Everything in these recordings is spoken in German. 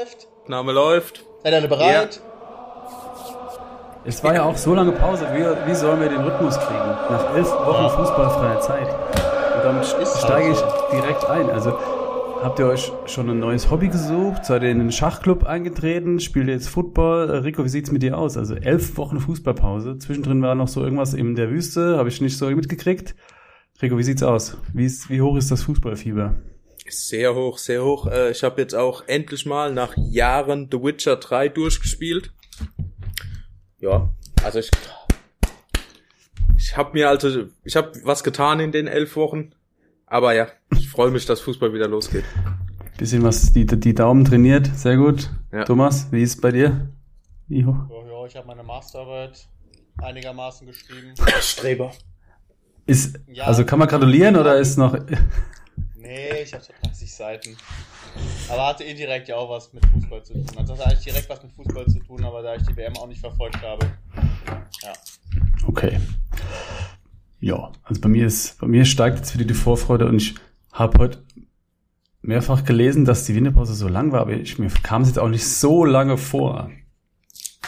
läuft. Name läuft. Seid ihr alle bereit? Es war ja auch so lange Pause. Wie, wie sollen wir den Rhythmus kriegen? Nach elf Wochen fußballfreier Zeit. Und damit Ist steige halt ich direkt ein. Also habt ihr euch schon ein neues Hobby gesucht? Seid ihr in einen Schachclub eingetreten? Spielt ihr jetzt Football? Äh, Rico, wie sieht's mit dir aus? Also elf Wochen Fußballpause. Zwischendrin war noch so irgendwas in der Wüste. Habe ich nicht so mitgekriegt. Rico, wie sieht's aus? Wie, ist, wie hoch ist das Fußballfieber? Sehr hoch, sehr hoch. Äh, Ich habe jetzt auch endlich mal nach Jahren The Witcher 3 durchgespielt. Ja, also ich ich habe mir also ich habe was getan in den elf Wochen, aber ja, ich freue mich, dass Fußball wieder losgeht. Bisschen was die, die Daumen trainiert. Sehr gut. Ja. Thomas, wie ist es bei dir? Wie hoch? Ja, ja, ich habe meine Masterarbeit einigermaßen geschrieben. Streber. Ist, Ja. also kann man gratulieren oder ist noch, Nee, ich habe so 30 Seiten. Aber hatte indirekt ja auch was mit Fußball zu tun. Also das hat eigentlich direkt was mit Fußball zu tun, aber da ich die WM auch nicht verfolgt habe. Ja. okay. Ja, also bei mir ist, bei mir steigt jetzt wieder die Vorfreude und ich habe heute mehrfach gelesen, dass die Winterpause so lang war, aber ich, mir kam es jetzt auch nicht so lange vor.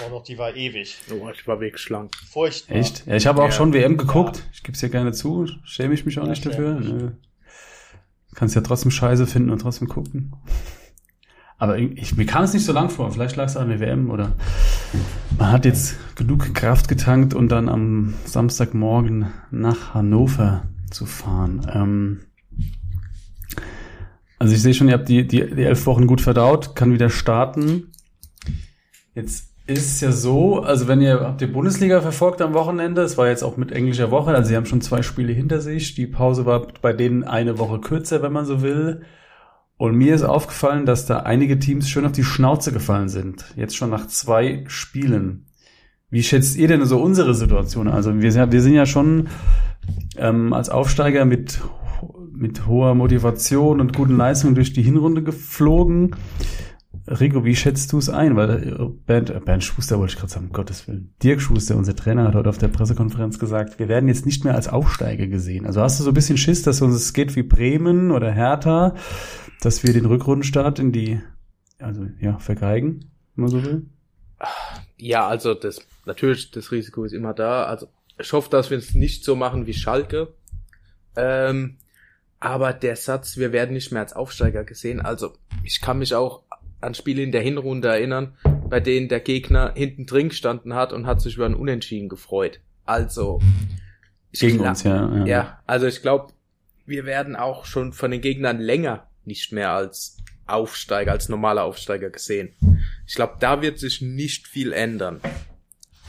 Oh doch, die war ewig. Oh, ich war wirklich schlank. Furchtbar. Echt? Ja, ich habe auch Ja. schon WM geguckt. Ich gebe es ja gerne zu. Schäme ich mich auch Ja, nicht dafür. Kannst ja trotzdem Scheiße finden und trotzdem gucken. Aber ich, mir kam es nicht so lang vor. Vielleicht lag es an der WM oder man hat jetzt genug Kraft getankt und dann am Samstagmorgen nach Hannover zu fahren. Ähm, also ich sehe schon, ihr habt die, die, die elf Wochen gut verdaut, kann wieder starten. Jetzt ist ja so, also wenn ihr, habt ihr Bundesliga verfolgt am Wochenende, es war jetzt auch mit englischer Woche, also sie haben schon zwei Spiele hinter sich, die Pause war bei denen eine Woche kürzer, wenn man so will. Und mir ist aufgefallen, dass da einige Teams schön auf die Schnauze gefallen sind. Jetzt schon nach zwei Spielen. Wie schätzt ihr denn so unsere Situation? Also wir, sind- wir sind ja schon ähm, als Aufsteiger mit, mit hoher Motivation und guten Leistungen durch die Hinrunde geflogen. Rico, wie schätzt du es ein? Weil äh, Bernd, äh, Bernd Schuster wollte ich gerade sagen, um Gottes Willen. Dirk Schuster, unser Trainer, hat heute auf der Pressekonferenz gesagt, wir werden jetzt nicht mehr als Aufsteiger gesehen. Also hast du so ein bisschen Schiss, dass uns es geht wie Bremen oder Hertha, dass wir den Rückrundenstart in die, also ja, vergeigen, wenn man so will? Ja, also das natürlich das Risiko ist immer da. Also ich hoffe, dass wir es nicht so machen wie Schalke. Ähm, aber der Satz, wir werden nicht mehr als Aufsteiger gesehen. Also ich kann mich auch an Spiele in der Hinrunde erinnern, bei denen der Gegner hinten drin gestanden hat und hat sich über ein Unentschieden gefreut. Also ich Gegen gla- uns, ja. Ja, ja, also ich glaube, wir werden auch schon von den Gegnern länger nicht mehr als Aufsteiger, als normaler Aufsteiger gesehen. Ich glaube, da wird sich nicht viel ändern.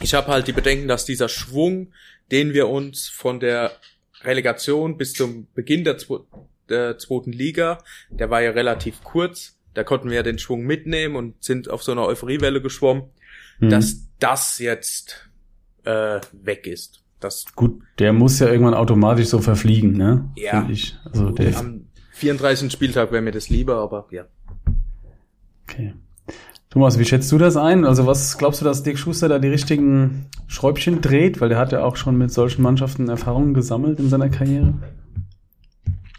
Ich habe halt die Bedenken, dass dieser Schwung, den wir uns von der Relegation bis zum Beginn der, zwo der zweiten Liga, der war ja relativ kurz, da konnten wir ja den Schwung mitnehmen und sind auf so einer Euphoriewelle geschwommen, Mhm. dass das jetzt äh, weg ist. Das Gut, der muss ja irgendwann automatisch so verfliegen, ne? Ja. Find Ich. Also der, Am 34. Spieltag wäre mir das lieber, aber ja. okay. Thomas, wie schätzt du das ein? Also was glaubst du, dass Dirk Schuster da die richtigen Schräubchen dreht? Weil der hat ja auch schon mit solchen Mannschaften Erfahrungen gesammelt in seiner Karriere.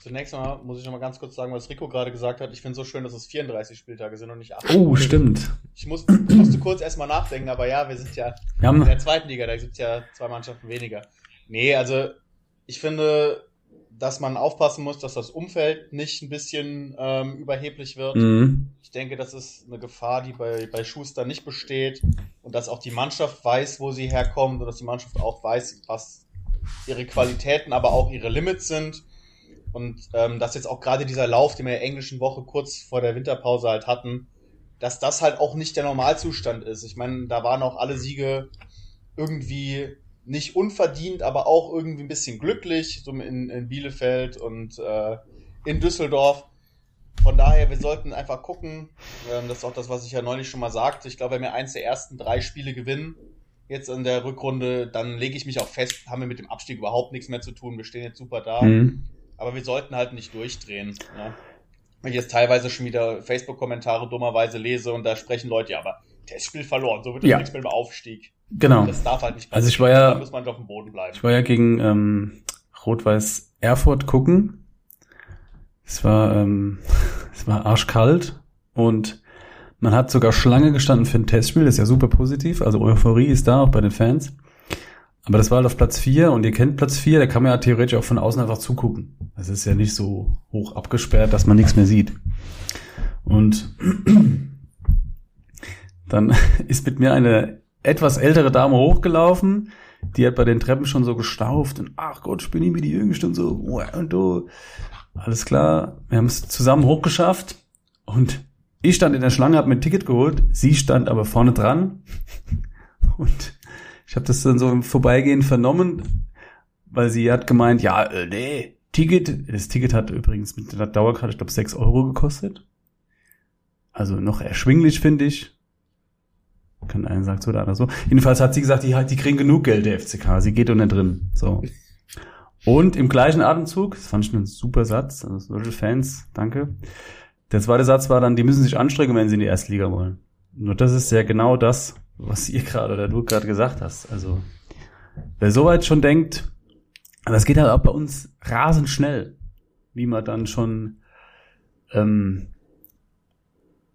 Zunächst mal muss ich noch mal ganz kurz sagen, was Rico gerade gesagt hat. Ich finde es so schön, dass es 34 Spieltage sind und nicht 8. Oh, stimmt. Ich, muss, musste kurz erstmal nachdenken, aber ja, wir sind ja Wir in der zweiten Liga, da gibt's ja zwei Mannschaften weniger. Nee, also ich finde, dass man aufpassen muss, dass das Umfeld nicht ein bisschen ähm, überheblich wird. Mhm. Ich denke, das ist eine Gefahr, die bei, bei Schuster nicht besteht und dass auch die Mannschaft weiß, wo sie herkommt und dass die Mannschaft auch weiß, was ihre Qualitäten, aber auch ihre Limits sind. Und ähm, dass jetzt auch gerade dieser Lauf, den wir in der englischen Woche kurz vor der Winterpause halt hatten, dass das halt auch nicht der Normalzustand ist. Ich meine, da waren auch alle Siege irgendwie nicht unverdient, aber auch irgendwie ein bisschen glücklich, so in, in Bielefeld und äh, in Düsseldorf. Von daher, wir sollten einfach gucken. Ähm, das ist auch das, was ich ja neulich schon mal sagte. Ich glaube, wenn wir eins der ersten drei Spiele gewinnen, jetzt in der Rückrunde, dann lege ich mich auch fest, haben wir mit dem Abstieg überhaupt nichts mehr zu tun. Wir stehen jetzt super da. Mhm. Aber wir sollten halt nicht durchdrehen. Ne? Wenn ich jetzt teilweise schon wieder Facebook-Kommentare dummerweise lese und da sprechen Leute, ja, aber Testspiel verloren, so wird es Ja. nichts mehr im Aufstieg. Genau. Das darf halt nicht Also ich war ja- Da muss man auf dem Boden bleiben. Ich war ja gegen ähm, Rot-Weiß Erfurt gucken. Es war, ähm, es war arschkalt und Man hat sogar Schlange gestanden für ein Testspiel, das ist ja super positiv. Also Euphorie ist da auch bei den Fans. Aber das war halt auf Platz 4 und ihr kennt Platz 4, da kann man ja theoretisch auch von außen einfach zugucken. Das ist ja nicht so hoch abgesperrt, dass man nichts mehr sieht. Und dann ist mit mir eine etwas ältere Dame hochgelaufen, die hat bei den Treppen schon so gestauft und ach Gott, ich bin ich mir die Jüngste und so und du. Alles klar, wir haben es zusammen hochgeschafft und ich stand in der Schlange, habe mir ein Ticket geholt, sie stand aber vorne dran und ich habe das dann so im Vorbeigehen vernommen, weil sie hat gemeint, ja, äh, nee, Ticket, das Ticket hat übrigens mit der Dauerkarte, ich glaube, 6 Euro gekostet. Also noch erschwinglich, finde ich. Kann einer sagen so, der andere so. Jedenfalls hat sie gesagt, die, die kriegen genug Geld, der FCK. Sie geht unten drin. So. Und im gleichen Atemzug, das fand ich einen super Satz, also solche Fans, danke. Der zweite Satz war dann, die müssen sich anstrengen, wenn sie in die Erstliga wollen. Nur das ist ja genau das, was ihr gerade oder du gerade gesagt hast. Also, wer soweit schon denkt, es geht halt auch bei uns rasend schnell, wie man dann schon, ähm,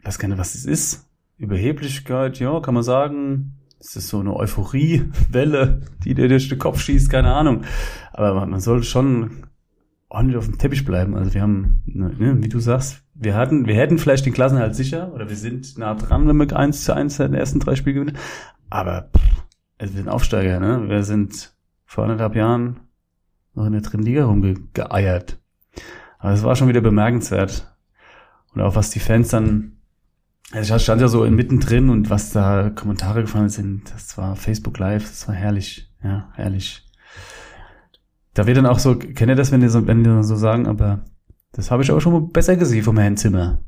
weiß gar nicht, was es ist. Überheblichkeit, ja, kann man sagen. Es ist so eine Euphoriewelle, die dir durch den Kopf schießt, keine Ahnung. Aber man soll schon ordentlich auf dem Teppich bleiben. Also wir haben, ne, wie du sagst, wir hatten, wir hätten vielleicht den Klassenhalt sicher oder wir sind nah dran, wenn wir eins zu eins in den ersten drei Spielen gewinnen. Aber pff, also wir sind Aufsteiger, ne? Wir sind vor anderthalb Jahren noch in der dritten Liga rumgeeiert. Aber es war schon wieder bemerkenswert. Und auch was die Fans dann, also ich stand ja so mittendrin und was da Kommentare gefallen sind, das war Facebook Live, das war herrlich, ja, herrlich. Da wird dann auch so, kennt ihr das, wenn die so, wenn die so sagen, aber das habe ich aber schon mal besser gesehen vom Herrn Zimmer.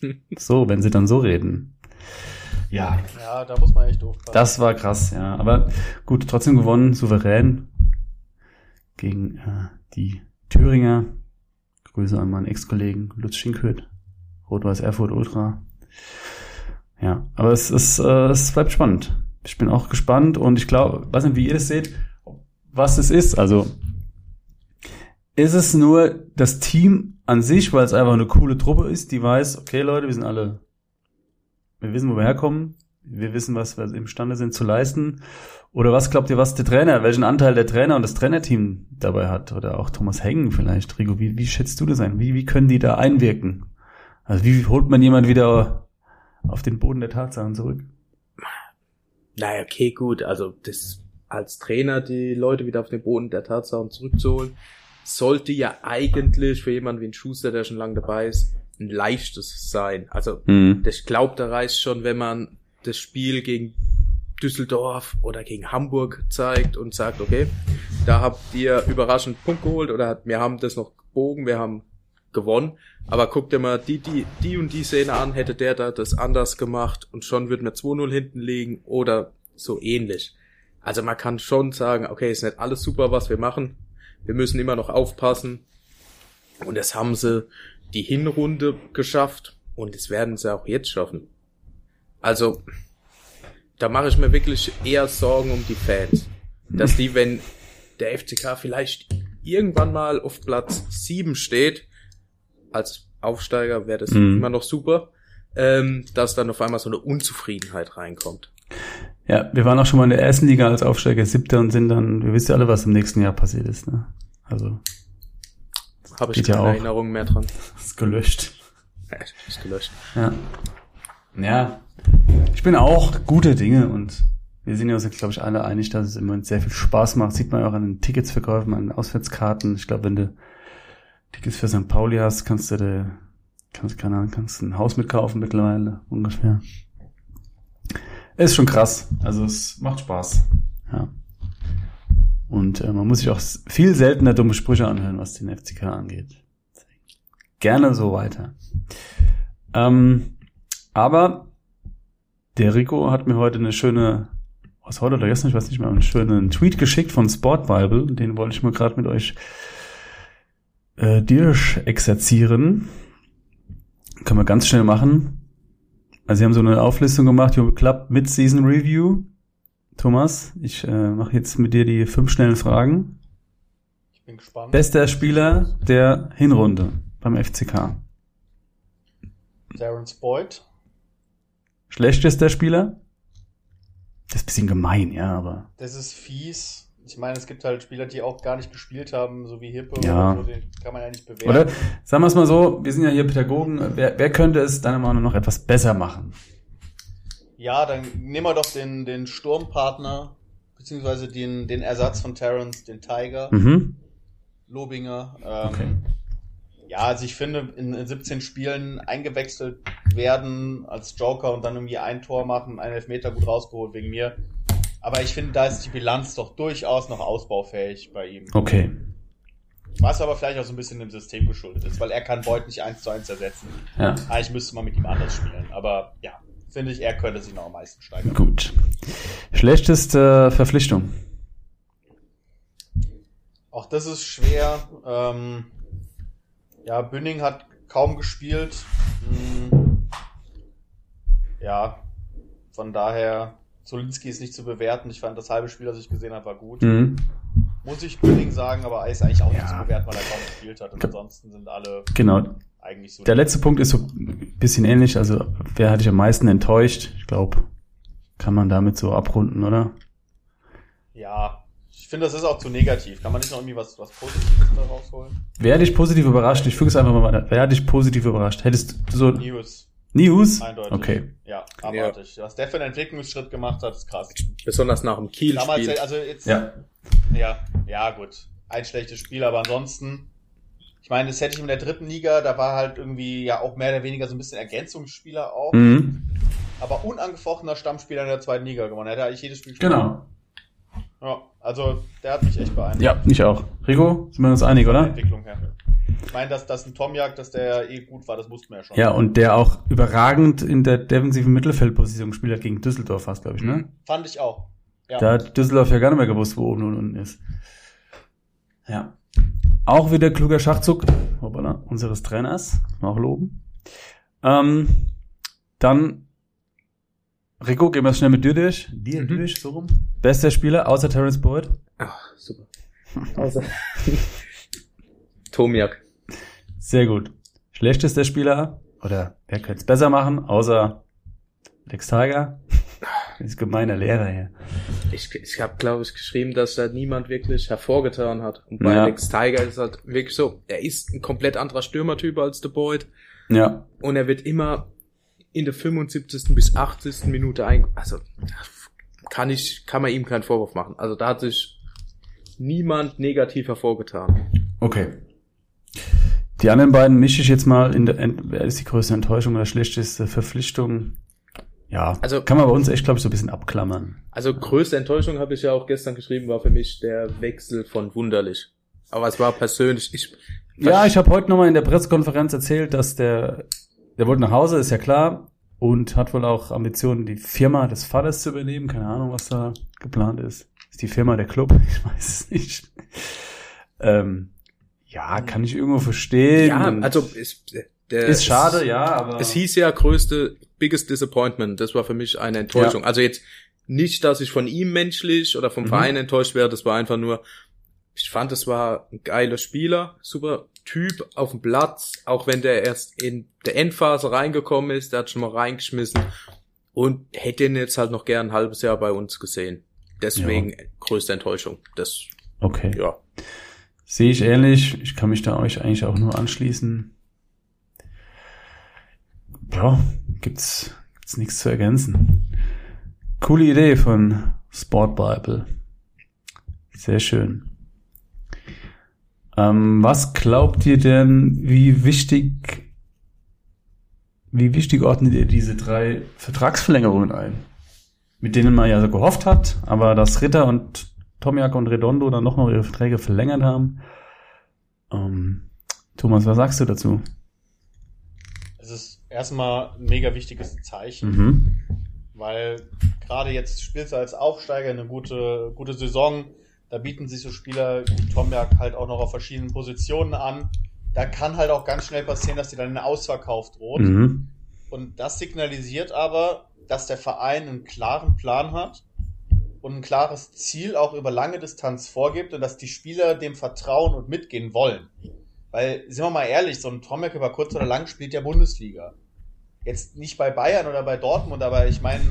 so, wenn sie dann so reden. Ja. Ja, da muss man echt aufpassen. Das war krass, ja. Aber gut, trotzdem gewonnen, souverän gegen äh, die Thüringer. Grüße an meinen Ex-Kollegen Lutz Schinkhöth, Rot-Weiß Erfurt Ultra. Ja, aber es ist, äh, es bleibt spannend. Ich bin auch gespannt und ich glaube, weiß nicht, wie ihr das seht, was es ist. Also ist es nur das Team an sich, weil es einfach eine coole Truppe ist, die weiß, okay Leute, wir sind alle, wir wissen, wo wir herkommen, wir wissen, was wir imstande sind zu leisten. Oder was glaubt ihr, was der Trainer, welchen Anteil der Trainer und das Trainerteam dabei hat? Oder auch Thomas Hengen vielleicht, Rigo, wie, wie schätzt du das ein? Wie, wie können die da einwirken? Also wie holt man jemand wieder auf den Boden der Tatsachen zurück? Naja, okay, gut. Also das als Trainer die Leute wieder auf den Boden der Tatsachen zurückzuholen, sollte ja eigentlich für jemanden wie ein Schuster, der schon lange dabei ist, ein leichtes sein. Also mhm. ich glaube, da reicht schon, wenn man das Spiel gegen Düsseldorf oder gegen Hamburg zeigt und sagt, okay, da habt ihr überraschend Punkt geholt oder wir haben das noch gebogen, wir haben gewonnen. Aber guckt dir mal die, die, die und die Szene an, hätte der da das anders gemacht und schon würden wir 2-0 hinten liegen oder so ähnlich. Also man kann schon sagen, okay, ist nicht alles super, was wir machen. Wir müssen immer noch aufpassen. Und das haben sie die Hinrunde geschafft und das werden sie auch jetzt schaffen. Also, da mache ich mir wirklich eher Sorgen um die Fans. Dass die, wenn der FCK vielleicht irgendwann mal auf Platz 7 steht, als Aufsteiger wäre das mhm. immer noch super, ähm, dass dann auf einmal so eine Unzufriedenheit reinkommt. Ja, wir waren auch schon mal in der ersten Liga als Aufsteiger siebter und sind dann, wir wissen ja alle, was im nächsten Jahr passiert ist. Ne? Also habe ich keine ja Erinnerung mehr dran. Ist gelöscht. Ja, ist gelöscht. Ja. Ja. Ich bin auch gute Dinge und wir sind ja uns, glaube ich, alle einig, dass es immer sehr viel Spaß macht. Sieht man ja auch an den Ticketsverkäufen, an den Auswärtskarten. Ich glaube, wenn du Tickets für St. Pauli hast, kannst du da, kannst, keine Ahnung, kannst ein Haus mitkaufen mittlerweile, ungefähr. Ist schon krass. Also es macht Spaß. Ja. Und äh, man muss sich auch viel seltener dumme Sprüche anhören, was den FCK angeht. Gerne so weiter. Ähm, aber der Rico hat mir heute eine schöne, was heute oder gestern, ich weiß nicht mehr, einen schönen Tweet geschickt von Sport Bible. Den wollte ich mal gerade mit euch äh, Dirsch exerzieren. Können wir ganz schnell machen. Also sie haben so eine Auflistung gemacht, Jürgen Club Mid-Season Review. Thomas, ich äh, mache jetzt mit dir die fünf schnellen Fragen. Ich bin gespannt. Bester Spieler der Hinrunde beim FCK. Darren Boyd. Schlechtester Spieler? Das ist ein bisschen gemein, ja, aber. Das ist fies. Ich meine, es gibt halt Spieler, die auch gar nicht gespielt haben, so wie Hippe Ja. oder so, den kann man ja nicht bewerten. Oder sagen wir es mal so, wir sind ja hier Pädagogen. Wer, wer könnte es deiner Meinung nach noch etwas besser machen? Ja, dann nehmen wir doch den, den Sturmpartner, beziehungsweise den, den Ersatz von Terrence, den Tiger, Mhm. Lobinger. Ähm, Okay. Ja, also ich finde, in, in 17 Spielen eingewechselt werden als Joker und dann irgendwie ein Tor machen, einen Elfmeter gut rausgeholt wegen mir. Aber ich finde, da ist die Bilanz doch durchaus noch ausbaufähig bei ihm. Okay. Was aber vielleicht auch so ein bisschen dem System geschuldet ist, weil er kann Beut nicht eins zu eins ersetzen. Ja. Eigentlich müsste man mit ihm anders spielen. Aber ja, finde ich, er könnte sich noch am meisten steigern. Gut. Schlechteste Verpflichtung. Auch das ist schwer. Ähm, ja, Bünning hat kaum gespielt. Hm, ja, von daher, Zolinski ist nicht zu bewerten. Ich fand das halbe Spiel, das ich gesehen habe, war gut. Mhm. Muss ich Bünning sagen, aber er ist eigentlich auch nicht Ja. zu bewerten, weil er kaum gespielt hat. Und ansonsten sind alle Genau. eigentlich so. Der letzte Punkt ist so ein bisschen ähnlich. Also, wer hat dich am meisten enttäuscht? Ich glaube, kann man damit so abrunden, oder? Ja, ich finde, das ist auch zu negativ. Kann man nicht noch irgendwie was, was Positives da rausholen? Wer hat dich positiv überrascht? Ich füge es einfach mal weiter. Wer hat dich positiv überrascht? Hättest du so News, News? eindeutig. Okay. Ja, abartig. Was der für einen Entwicklungsschritt gemacht hat, ist krass. Besonders nach dem Damals, Kiel-Spiel. also jetzt, Ja. Ja, ja, gut. Ein schlechtes Spiel, aber ansonsten, ich meine, das hätte ich in der dritten Liga, da war halt irgendwie ja auch mehr oder weniger so ein bisschen Ergänzungsspieler auch, Mhm. aber unangefochtener Stammspieler in der zweiten Liga gewonnen. Er hätte eigentlich jedes Spiel gespielt. Genau. Ja, also der hat mich echt beeindruckt. Ja, ich auch. Rico, sind wir uns einig, oder? Entwicklung her. Ich meine, dass das ein Tomjak, dass der eh gut war, das wussten wir ja schon. Ja, und der auch überragend in der defensiven Mittelfeldposition gespielt hat gegen Düsseldorf fast, glaube ich, ne? Fand ich auch. Ja. Da hat Düsseldorf ja gar nicht mehr gewusst, wo oben und unten ist. Ja. Auch wieder kluger Schachzug hoppala, unseres Trainers. Auch loben. Ähm, dann, Rico, gehen wir schnell mit dir durch. Dir Mhm. durch, so rum. Bester Spieler, außer Terence Boyd. Ah, super. Also. Tomiak. Sehr gut. Schlechtester Spieler, oder wer könnte es besser machen, außer Lex Tiger? Das ist gemeiner Lehrer hier. Ich, ich habe, glaube ich, geschrieben, dass da niemand wirklich hervorgetan hat. Und bei Ja. Alex Tiger ist halt wirklich so, er ist ein komplett anderer Stürmertyp als The Boyd. Ja, Und er wird immer in der 75. bis 80. Minute ein, also, kann ich, kann man ihm keinen Vorwurf machen. Also da hat sich niemand negativ hervorgetan. okay. Die anderen beiden mische ich jetzt mal in der, wer ist die größte Enttäuschung oder schlechteste Verpflichtung? Ja, Also- kann man bei uns echt, glaube ich, so ein bisschen abklammern. Also größte Enttäuschung habe ich ja auch gestern geschrieben, war für mich der Wechsel von Wunderlich. Aber es war persönlich, ich, Ja, ich habe heute nochmal in der Pressekonferenz erzählt, dass der, der wollte nach Hause, ist ja klar, und hat wohl auch Ambitionen, die Firma des Vaters zu übernehmen. Keine Ahnung, was da geplant ist. Ist die Firma der Club? Ich weiß es nicht. Ähm, ja, kann ich irgendwo verstehen. ja, also es, der, ist schade, ja, aber Es hieß ja größte, biggest disappointment. Das war für mich eine Enttäuschung. Also jetzt nicht, dass ich von ihm menschlich oder vom Mhm. Verein enttäuscht wäre. Das war einfach nur, ich fand, es war ein geiler Spieler, super Typ auf dem Platz, auch wenn der erst in der Endphase reingekommen ist, der hat schon mal reingeschmissen und hätte ihn jetzt halt noch gern ein halbes Jahr bei uns gesehen. Deswegen größte Enttäuschung. Das, okay. ja. Sehe ich ähnlich. Ich kann mich da euch eigentlich auch nur anschließen. Ja, gibt's, gibt's nichts zu ergänzen. Coole Idee von Sport Bible. Sehr schön. Ähm, was glaubt ihr denn, wie wichtig, wie wichtig ordnet ihr diese drei Vertragsverlängerungen ein? Mit denen man ja so gehofft hat, aber dass Ritter und Tomiak und Redondo dann noch noch ihre Verträge verlängert haben. Ähm, Thomas, was sagst du dazu? Es ist erstmal ein mega wichtiges Zeichen. Mhm. weil gerade jetzt spielst du als Aufsteiger eine gute, gute Saison. Da bieten sich so Spieler wie Tomberg halt auch noch auf verschiedenen Positionen an. Da kann halt auch ganz schnell passieren, dass die dann in Ausverkauf droht. Mhm. Und das signalisiert aber, dass der Verein einen klaren Plan hat und ein klares Ziel auch über lange Distanz vorgibt und dass die Spieler dem vertrauen und mitgehen wollen. Weil, sind wir mal ehrlich, so ein Tomek über kurz oder lang spielt ja Bundesliga. jetzt nicht bei Bayern oder bei Dortmund, aber ich meine,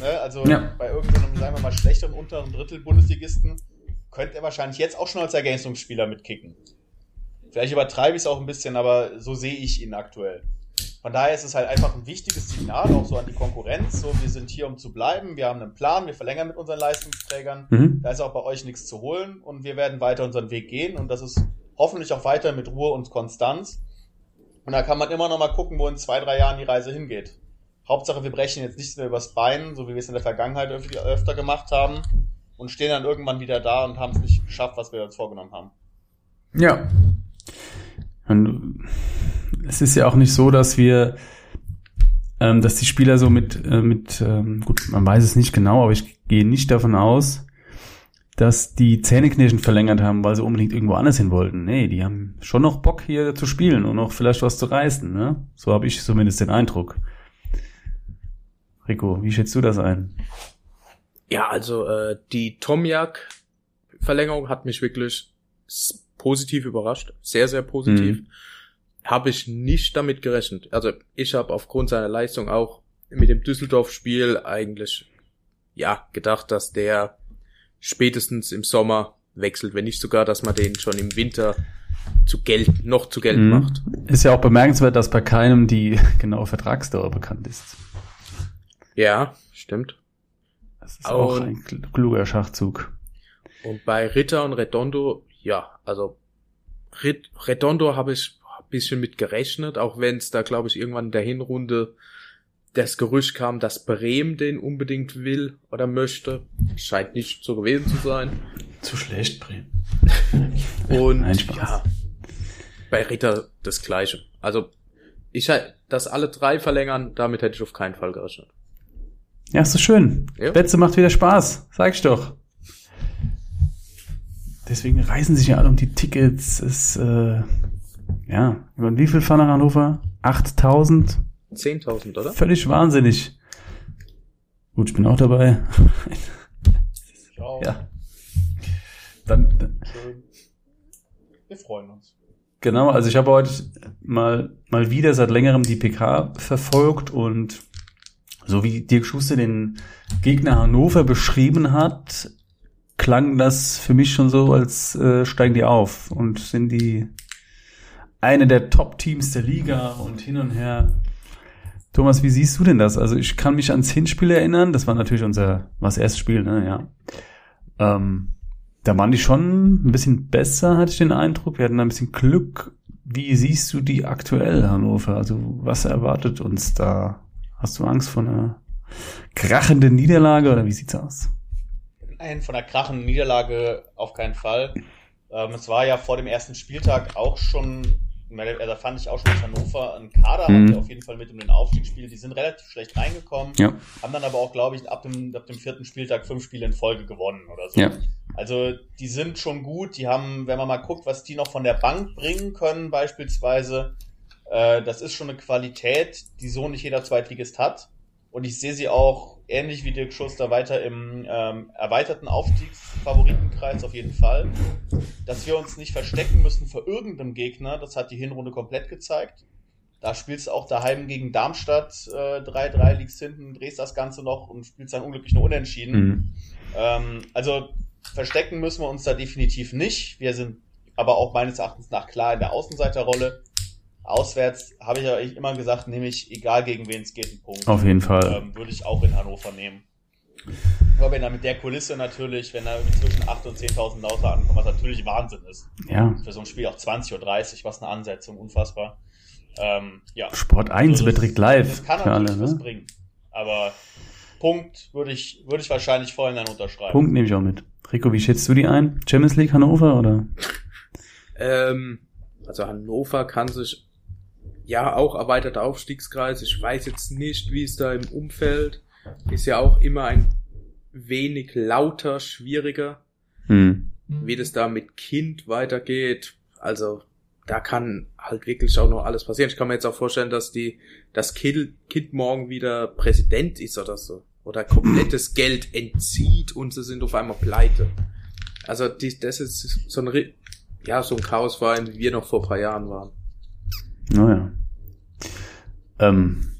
ne, also Ja. bei irgendeinem, sagen wir mal, schlechteren unteren Drittel Bundesligisten könnte er wahrscheinlich jetzt auch schon als Ergänzungsspieler mitkicken. Vielleicht übertreibe ich es auch ein bisschen, aber so sehe ich ihn aktuell. Von daher ist es halt einfach ein wichtiges Signal, auch so an die Konkurrenz. So, wir sind hier, um zu bleiben. Wir haben einen Plan, wir verlängern mit unseren Leistungsträgern. Mhm. Da ist auch bei euch nichts zu holen und wir werden weiter unseren Weg gehen und das ist hoffentlich auch weiter mit Ruhe und Konstanz. Und da kann man immer noch mal gucken, wo in zwei, drei Jahren die Reise hingeht. Hauptsache, wir brechen jetzt nichts mehr übers Bein, so wie wir es in der Vergangenheit öfter, öfter gemacht haben und stehen dann irgendwann wieder da und haben es nicht geschafft, was wir uns vorgenommen haben. Ja. Und es ist ja auch nicht so, dass wir, ähm, dass die Spieler so mit, äh, mit, ähm, gut, man weiß es nicht genau, aber ich gehe nicht davon aus, dass die Zähneknirschen verlängert haben, weil sie unbedingt irgendwo anders hin wollten. Nee, die haben schon noch Bock hier zu spielen und noch vielleicht was zu reißen. Ne? So habe ich zumindest den Eindruck. Rico, wie schätzt du das ein? Ja, also äh, die Tomiak-Verlängerung hat mich wirklich positiv überrascht. Sehr, sehr positiv. Mhm. Habe ich nicht damit gerechnet. Also ich habe aufgrund seiner Leistung auch mit dem Düsseldorf-Spiel eigentlich ja gedacht, dass der spätestens im Sommer wechselt, wenn nicht sogar, dass man den schon im Winter zu Geld, noch zu Geld Mhm. macht. Ist ja auch bemerkenswert, dass bei keinem die genaue Vertragsdauer bekannt ist. Ja, stimmt. Das ist auch Und- ein kl- kluger Schachzug. Und bei Ritter und Redondo, ja, also Rit Redondo habe ich ein bisschen mit gerechnet, auch wenn es da, glaube ich, irgendwann in der Hinrunde das Gerücht kam, dass Bremen den unbedingt will oder möchte. Scheint nicht so gewesen zu sein. Zu schlecht, Bremen. Und Nein, Spaß. ja, bei Ritter das Gleiche. Also ich halt, dass alle drei verlängern, damit hätte ich auf keinen Fall gerechnet. Ja, ist so schön. Ja. Betze macht wieder Spaß. Sag ich doch. Deswegen reißen sich ja alle um die Tickets. Es, äh, ja, und wie viel fahren nach Hannover? 8000? 10.000, oder? Völlig wahnsinnig. Gut, ich bin auch dabei. Ja. Dann, dann, Schön. Wir freuen uns. Genau, also ich habe heute mal, mal wieder seit längerem die PK verfolgt und so wie Dirk Schuster den Gegner Hannover beschrieben hat, klang das für mich schon so, als äh, steigen die auf und sind die eine der Top-Teams der Liga und hin und her. Thomas, wie siehst du denn das? Also ich kann mich ans Hinspiel erinnern, das war natürlich unser, was erstes Spiel, ne, ja. Ähm, da waren die schon ein bisschen besser, hatte ich den Eindruck. Wir hatten ein bisschen Glück. Wie siehst du die aktuell, Hannover? Also was erwartet uns da? Hast du Angst vor einer krachenden Niederlage oder wie sieht's aus? Nein, von der krachenden Niederlage auf keinen Fall. Ähm, es war ja vor dem ersten Spieltag auch schon, also da fand ich auch schon, dass Hannover einen Kader Mhm. hatte, auf jeden Fall mit um den Aufstieg spielt. Die sind relativ schlecht reingekommen, Ja. haben dann aber auch, glaube ich, ab dem, ab dem vierten Spieltag fünf Spiele in Folge gewonnen oder so. Ja. Also die sind schon gut. Die haben, wenn man mal guckt, was die noch von der Bank bringen können, beispielsweise, äh, das ist schon eine Qualität, die so nicht jeder Zweitligist hat. Und ich sehe sie auch ähnlich wie Dirk Schuster weiter im ähm, erweiterten Aufstiegsfavoritenkreis auf jeden Fall. Dass wir uns nicht verstecken müssen vor irgendeinem Gegner, das hat die Hinrunde komplett gezeigt. Da spielst du auch daheim gegen Darmstadt äh, 3-3, liegst hinten, drehst das Ganze noch und spielst dann unglücklich nur unentschieden. Mhm. Ähm, also verstecken müssen wir uns da definitiv nicht. Wir sind aber auch meines Erachtens nach klar in der Außenseiterrolle. Auswärts habe ich ja immer gesagt, nehme ich, egal gegen wen es geht, einen Punkt. Auf jeden Fall. Ähm, würde ich auch in Hannover nehmen. Aber wenn er mit der Kulisse natürlich, wenn da irgendwie zwischen 8.000 und 10.000 Lauter ankommen, was natürlich Wahnsinn ist. Ja. Für so ein Spiel auch 20.30 Uhr, was eine Ansetzung, unfassbar. Ähm, ja. Sport 1 Also überträgt live Das kann für alle, natürlich was ne? bringen. Aber Punkt würde ich, würde ich wahrscheinlich vorhin dann unterschreiben. Punkt nehme ich auch mit. Rico, wie schätzt du die ein? Champions League Hannover oder? Ähm, also Hannover kann sich ja auch erweiterter Aufstiegskreis. Ich weiß jetzt nicht, wie es da im Umfeld ist ja auch immer ein wenig lauter, schwieriger, Hm. wie das da mit Kind weitergeht. Also da kann halt wirklich auch noch alles passieren. Ich kann mir jetzt auch vorstellen, dass die das Kind, kind morgen wieder Präsident ist oder so oder komplettes Geld entzieht und sie sind auf einmal pleite. Also die, das ist so ein ja so ein Chaosverein, wie wir noch vor ein paar Jahren waren. Naja. Ähm,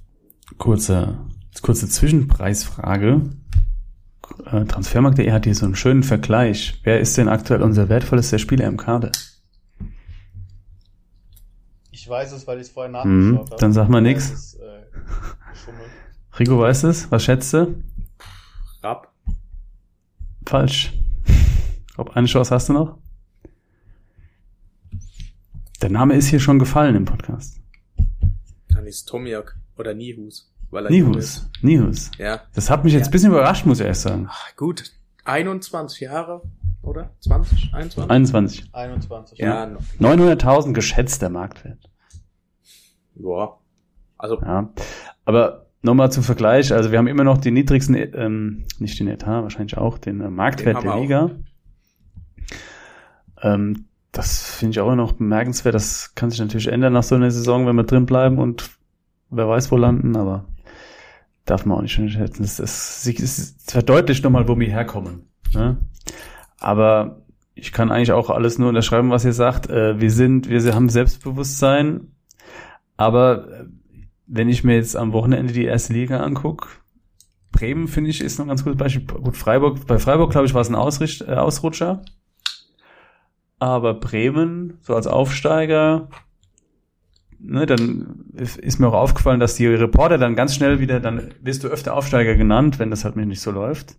kurze, kurze Zwischenpreisfrage. Äh, Transfermarkt.de hat hier so einen schönen Vergleich. Wer ist denn aktuell unser wertvollster Spieler im Kader? Ich weiß es, weil ich es vorher Mhm, nachgeschaut habe. dann sag mal ist, äh. Rico weiß es? Was schätzt du? Rapp. Falsch. Ob eine Chance hast du noch? Der Name ist hier schon gefallen im Podcast. Ist Tomiak oder Nihus. Weil er Nihus. Nihus. Ja. Das hat mich jetzt Ja. ein bisschen überrascht, muss ich ehrlich sagen. Ach, gut. 21 Jahre, oder? 20? 21? 21. 21. ja, noch. 900.000 geschätzter Marktwert. Ja. Also, Ja. Aber nochmal zum Vergleich, also wir haben immer noch den niedrigsten, ähm, nicht den Etat, wahrscheinlich auch den äh, Marktwert Den der Liga. Ähm, das finde ich auch immer noch bemerkenswert. Das kann sich natürlich ändern nach so einer Saison, wenn wir drin bleiben und wer weiß wo landen, aber darf man auch nicht unterschätzen. Es, es, es, verdeutlicht nochmal, wo wir herkommen. Ne? Aber ich kann eigentlich auch alles nur unterschreiben, was ihr sagt. Äh, wir sind, wir haben Selbstbewusstsein, aber äh, wenn ich mir jetzt am Wochenende die erste Liga angucke, Bremen finde ich ist noch ein ganz gutes Beispiel. Gut, Freiburg, bei Freiburg glaube ich war es ein Ausricht, äh, Ausrutscher. Aber Bremen, so als Aufsteiger, ne, dann ist mir auch aufgefallen, dass die Reporter dann ganz schnell wieder, dann wirst du öfter Aufsteiger genannt, wenn das halt mir nicht so läuft.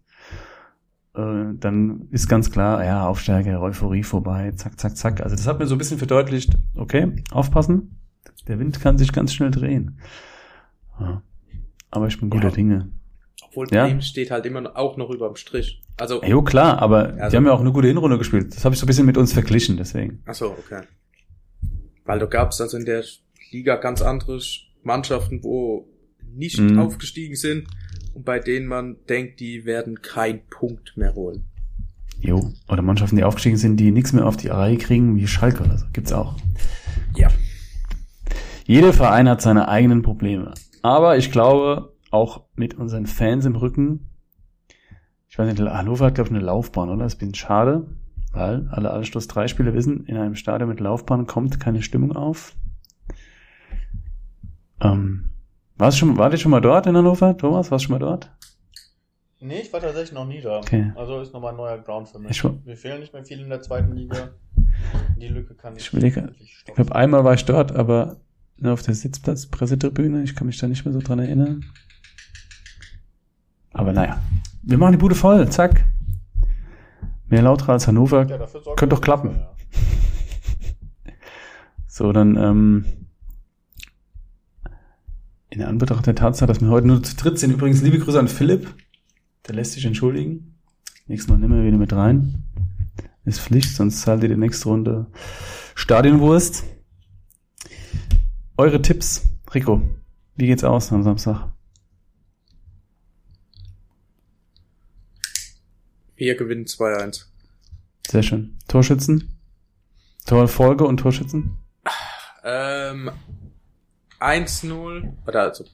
Äh, dann ist ganz klar, ja, Aufsteiger, Euphorie vorbei, zack, zack, zack. Also das hat mir so ein bisschen verdeutlicht, okay, aufpassen, der Wind kann sich ganz schnell drehen. Ja. Aber ich bin guter Ja. Dinge. obwohl Ja. Bremen steht halt immer noch- auch noch überm Strich. Also, Jo, klar, aber die Also- haben ja auch eine gute Hinrunde gespielt. Das habe ich so ein bisschen mit uns verglichen, deswegen. ach so, okay. Weil da gab's also in der Liga ganz andere Mannschaften, wo nicht Mhm. aufgestiegen sind und bei denen man denkt, die werden keinen Punkt mehr holen. Jo. Oder Mannschaften, die aufgestiegen sind, die nichts mehr auf die Reihe kriegen, wie Schalke oder so. Gibt's auch. Ja. Jeder Verein hat seine eigenen Probleme. Aber ich glaube, auch mit unseren Fans im Rücken, ich weiß nicht, Hannover hat, glaube ich, eine Laufbahn, oder? Das ist ein bisschen schade, weil alle Anstoß 3 Spieler wissen, in einem Stadion mit Laufbahn kommt keine Stimmung auf. Ähm, warst du schon, war du schon mal dort in Hannover? Thomas, warst du schon mal dort? Nee, ich war tatsächlich noch nie da. Okay. Also ist nochmal ein neuer Ground für mich. Mir fehlen nicht mehr viele in der zweiten Liga. Die Lücke kann ich, Ich überlege, endlich Ich glaube, einmal war ich dort, aber nur auf der Sitzplatz, Pressetribüne. Ich kann mich da nicht mehr so dran erinnern. Aber naja, wir machen die Bude voll. Zack. Mehr lauter als Hannover. Ja, Könnte doch klappen. ja. So, dann ähm, in Anbetracht der Tatsache, dass wir heute nur zu dritt sind. Übrigens, liebe Grüße an Philipp. Der lässt sich entschuldigen. Nächstes Mal nehmen wir wieder mit rein. Ist Pflicht, sonst zahlt ihr die nächste Runde Stadionwurst. Eure Tipps, Rico. Wie geht's aus am Samstag? Wir gewinnen 2-1. Sehr schön. Torschützen? Torfolge und Torschützen? Ähm, 1-0, oder also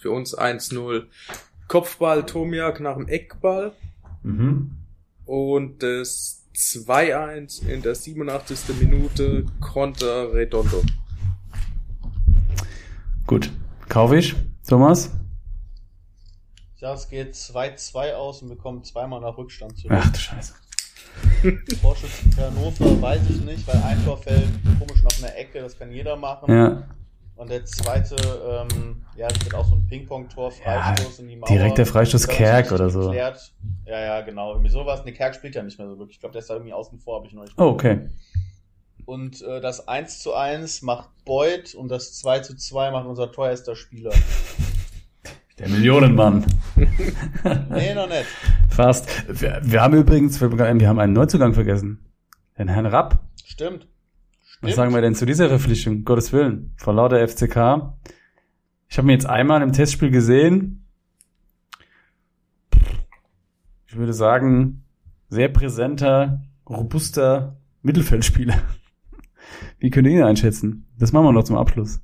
für uns 1-0 Kopfball Tomiak nach dem Eckball Mhm. und das 2-1 in der 87. Minute Konter Redondo. Gut. Kaufe ich. Thomas? Ja, es geht 2-2 aus und wir kommen zweimal nach Rückstand zurück. Ach du Scheiße. Torschützen für Hannover weiß ich nicht, weil ein Tor fällt komisch nach einer Ecke, das kann jeder machen. Ja. Und der zweite, ähm, ja, das wird auch so ein Ping-Pong-Tor, Freistoß in die Mauer. direkt der Freistoß Kerk oder so. geklärt. Ja, ja, genau. Irgendwie sowas. Ne, Kerk spielt ja nicht mehr so wirklich. Ich glaube, der ist da irgendwie außen vor, habe ich noch nicht Oh, okay. Und äh, das 1 zu 1 macht Beuth und das 2 zu 2 macht unser teuerster Spieler. Der Millionenmann. Nee, noch nicht. Fast. Wir, wir haben übrigens, wir haben einen Neuzugang vergessen. Den Herrn Rapp. Stimmt. Was sagen wir denn zu dieser Verpflichtung? Gottes Willen. Vor lauter FCK. Ich habe ihn jetzt einmal im Testspiel gesehen. Ich würde sagen, sehr präsenter, robuster Mittelfeldspieler. Wie könnt ihr ihn einschätzen? Das machen wir noch zum Abschluss.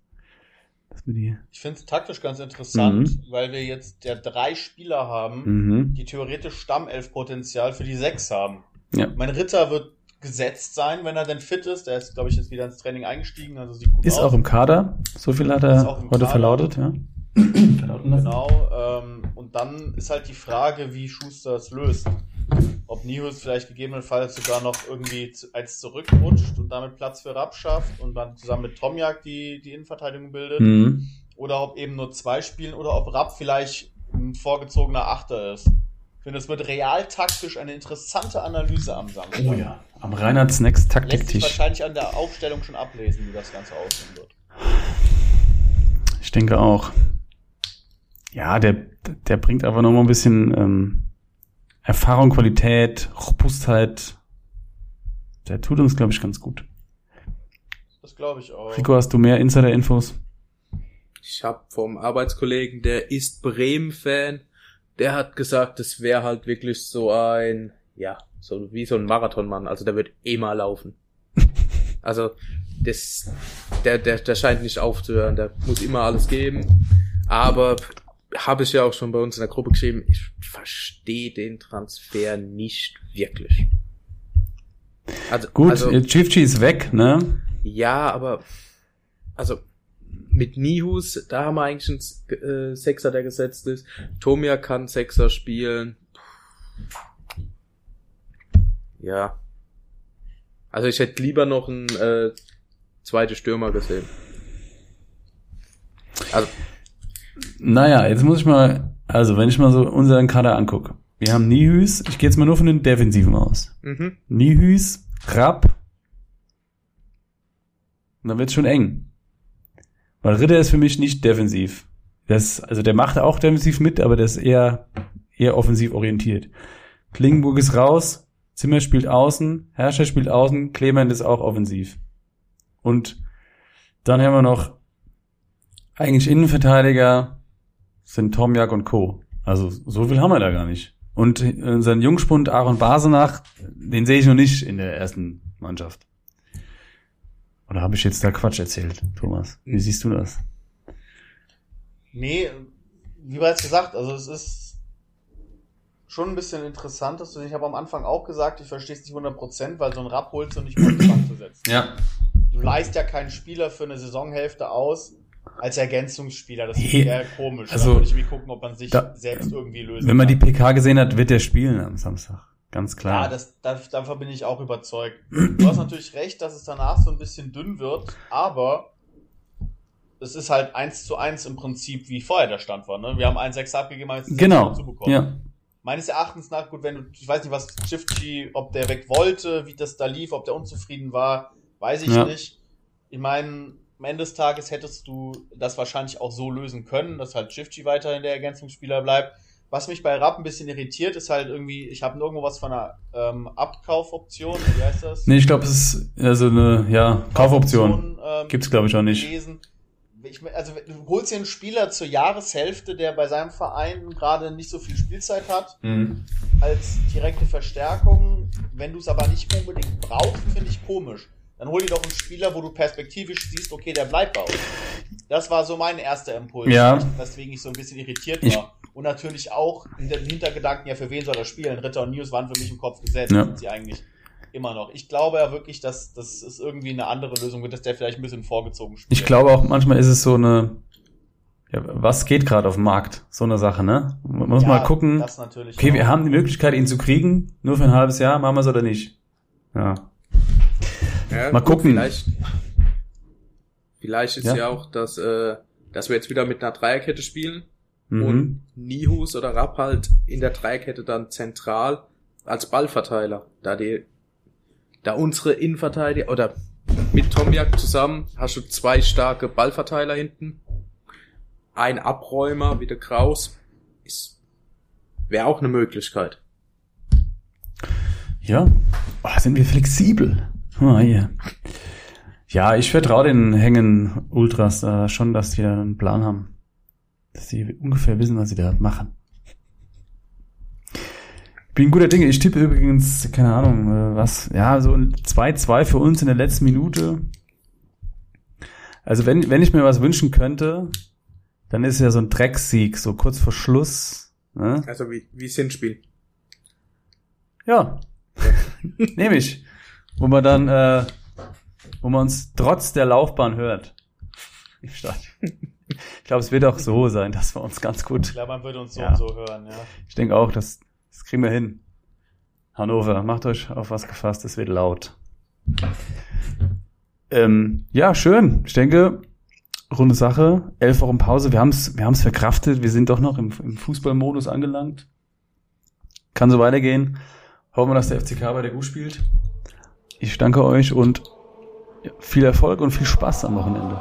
Ich finde es taktisch ganz interessant, Mhm. weil wir jetzt ja drei Spieler haben, mhm. die theoretisch Stammelf-Potenzial für die sechs haben. Ja. Mein Ritter wird gesetzt sein, wenn er denn fit ist. Der ist, glaube ich, jetzt wieder ins Training eingestiegen, also sieht gut Ist aus. auch im Kader. So viel hat er heute Kader. verlautet, ja. Genau. Ähm, und dann ist halt die Frage, wie Schuster es löst. Ob Nihus vielleicht gegebenenfalls sogar noch irgendwie als zurückrutscht und damit Platz für Rapp schafft und dann zusammen mit Tomjak die, die Innenverteidigung bildet. Mhm. Oder ob eben nur zwei spielen oder ob Rapp vielleicht ein vorgezogener Achter ist. Ich finde, es wird realtaktisch eine interessante Analyse am Samstag. Oh ja. Am Reinhards Next Lässt sich Taktiktisch. wahrscheinlich an der Aufstellung schon ablesen, wie das Ganze aussehen wird. Ich denke auch. Ja, der, der bringt einfach noch mal ein bisschen ähm, Erfahrung, Qualität, Robustheit. Der tut uns, glaube ich, ganz gut. Das glaube ich auch. Rico, hast du mehr Insider-Infos? Ich habe vom Arbeitskollegen, der ist Bremen-Fan, der hat gesagt, das wäre halt wirklich so ein, ja, so wie so ein Marathonmann. Also der wird immer laufen. Also das, der, der, der scheint nicht aufzuhören. Der muss immer alles geben. Aber habe ich ja auch schon bei uns in der Gruppe geschrieben. Ich verstehe den Transfer nicht wirklich. Also Gut, also, Chifchi ist weg, ne? ja, aber also mit Nihus, da haben wir eigentlich einen äh, Sechser, der gesetzt ist. Tomia kann Sechser spielen. Ja. Also ich hätte lieber noch einen äh, zweite Stürmer gesehen. Also, Naja, jetzt muss ich mal, also wenn ich mal so unseren Kader angucke. Wir haben Nihus, ich gehe jetzt mal nur von den Defensiven aus. mhm. Nihus, Rapp. Und dann wird's schon eng. Weil Ritter ist für mich nicht defensiv. Das, also der macht auch defensiv mit, aber der ist eher, eher offensiv orientiert. Klingenburg ist raus, Zimmer spielt außen, Herrscher spielt außen, Clement ist auch offensiv. Und dann haben wir noch eigentlich Innenverteidiger sind Tomjak und Co. Also so viel haben wir da gar nicht. Und unseren Jungspund Aaron Basenach, den sehe ich noch nicht in der ersten Mannschaft. Oder habe ich jetzt da Quatsch erzählt, Thomas? Wie siehst du das? Nee, wie bereits gesagt, also es ist schon ein bisschen interessant, dass du, ich habe am Anfang auch gesagt, ich verstehe es nicht 100%, weil so ein Rapp holst du nicht mal zu setzen. Ja. Du leist ja keinen Spieler für eine Saisonhälfte aus als Ergänzungsspieler. Das ist Nee, eher komisch. also, da würde ich mir gucken, ob man sich da- selbst irgendwie lösen Wenn man die kann. PK gesehen hat, wird der spielen am Samstag. Ganz klar. Ja, das, da, davon bin ich auch überzeugt. Du hast natürlich recht, dass es danach so ein bisschen dünn wird, aber es ist halt eins zu eins im Prinzip, wie vorher der Stand war. Ne? Wir haben einen 6 abgegeben, haben jetzt genau. dazu bekommen. Ja. Meines Erachtens nach, gut, wenn du, ich weiß nicht, was Chifchi, ob der weg wollte, wie das da lief, ob der unzufrieden war, weiß ich Ja. nicht. Ich meine, am Ende des Tages hättest du das wahrscheinlich auch so lösen können, dass halt Chifchi weiterhin der Ergänzungsspieler bleibt. Was mich bei Rapp ein bisschen irritiert, ist halt irgendwie, ich habe irgendwo was von einer ähm, Abkaufoption, wie heißt das? Nee, ich glaube, es ist also eine ja, Kaufoption. ähm, Gibt's glaube ich auch nicht. Ich, also du holst dir einen Spieler zur Jahreshälfte, der bei seinem Verein gerade nicht so viel Spielzeit hat, Mhm. als direkte Verstärkung. Wenn du es aber nicht unbedingt brauchst, finde ich komisch. Dann hol dir doch einen Spieler, wo du perspektivisch siehst, okay, der bleibt bei uns. Das war so mein erster Impuls, Ja. weswegen ich so ein bisschen irritiert Ich- war. Und natürlich auch in den Hintergedanken, ja, für wen soll er spielen? Ritter und News waren für mich im Kopf gesetzt, Ja. sind sie eigentlich immer noch. Ich glaube ja wirklich, dass, dass es irgendwie eine andere Lösung wird, dass der vielleicht ein bisschen vorgezogen spielt. Ich glaube auch, manchmal ist es so eine, ja, was geht gerade auf dem Markt? So eine Sache, ne? Man muss Ja, mal gucken, Das natürlich okay, wir auch. haben die Möglichkeit, ihn zu kriegen, nur für ein halbes Jahr, machen wir es oder nicht? Ja. Ja, Mal gut, gucken. Vielleicht, vielleicht ist Ja. ja. auch, dass, äh, dass wir jetzt wieder mit einer Dreierkette spielen Mhm. und Nihus oder Rapp halt in der Dreierkette dann zentral als Ballverteiler. Da die, da unsere Innenverteidiger oder mit Tomjak zusammen hast du zwei starke Ballverteiler hinten. Ein Abräumer wie der Kraus ist, wäre auch eine Möglichkeit. Ja. Oh, sind wir flexibel. Oh, hier. Ja, ich vertraue den Hängen Ultras äh, schon, dass die da einen Plan haben. Dass sie ungefähr wissen, was sie da machen. Bin guter Dinge. Ich tippe übrigens, keine Ahnung, äh, was, ja, so ein 2-2 für uns in der letzten Minute. Also wenn, wenn ich mir was wünschen könnte, dann ist es ja so ein Drecksieg, so kurz vor Schluss. Ne? Also wie, wie Sinnspiel. Ja. Nehme ich. Wo man dann, äh, wo man uns trotz der Laufbahn hört. Im Stadion. Ich glaube, es wird auch so sein, dass wir uns ganz gut. Ich glaube, man würde uns so Ja. und so hören, ja. Ich denke auch, das, das kriegen wir hin. Hannover, macht euch auf was gefasst, es wird laut. Ähm, ja, schön. Ich denke, runde Sache. Elf Wochen Pause. Wir haben es wir haben's verkraftet. Wir sind doch noch im, im Fußballmodus angelangt. Kann so weitergehen. Hoffen wir, dass der FCK bei der gut spielt. Ich danke euch und viel Erfolg und viel Spaß am Wochenende.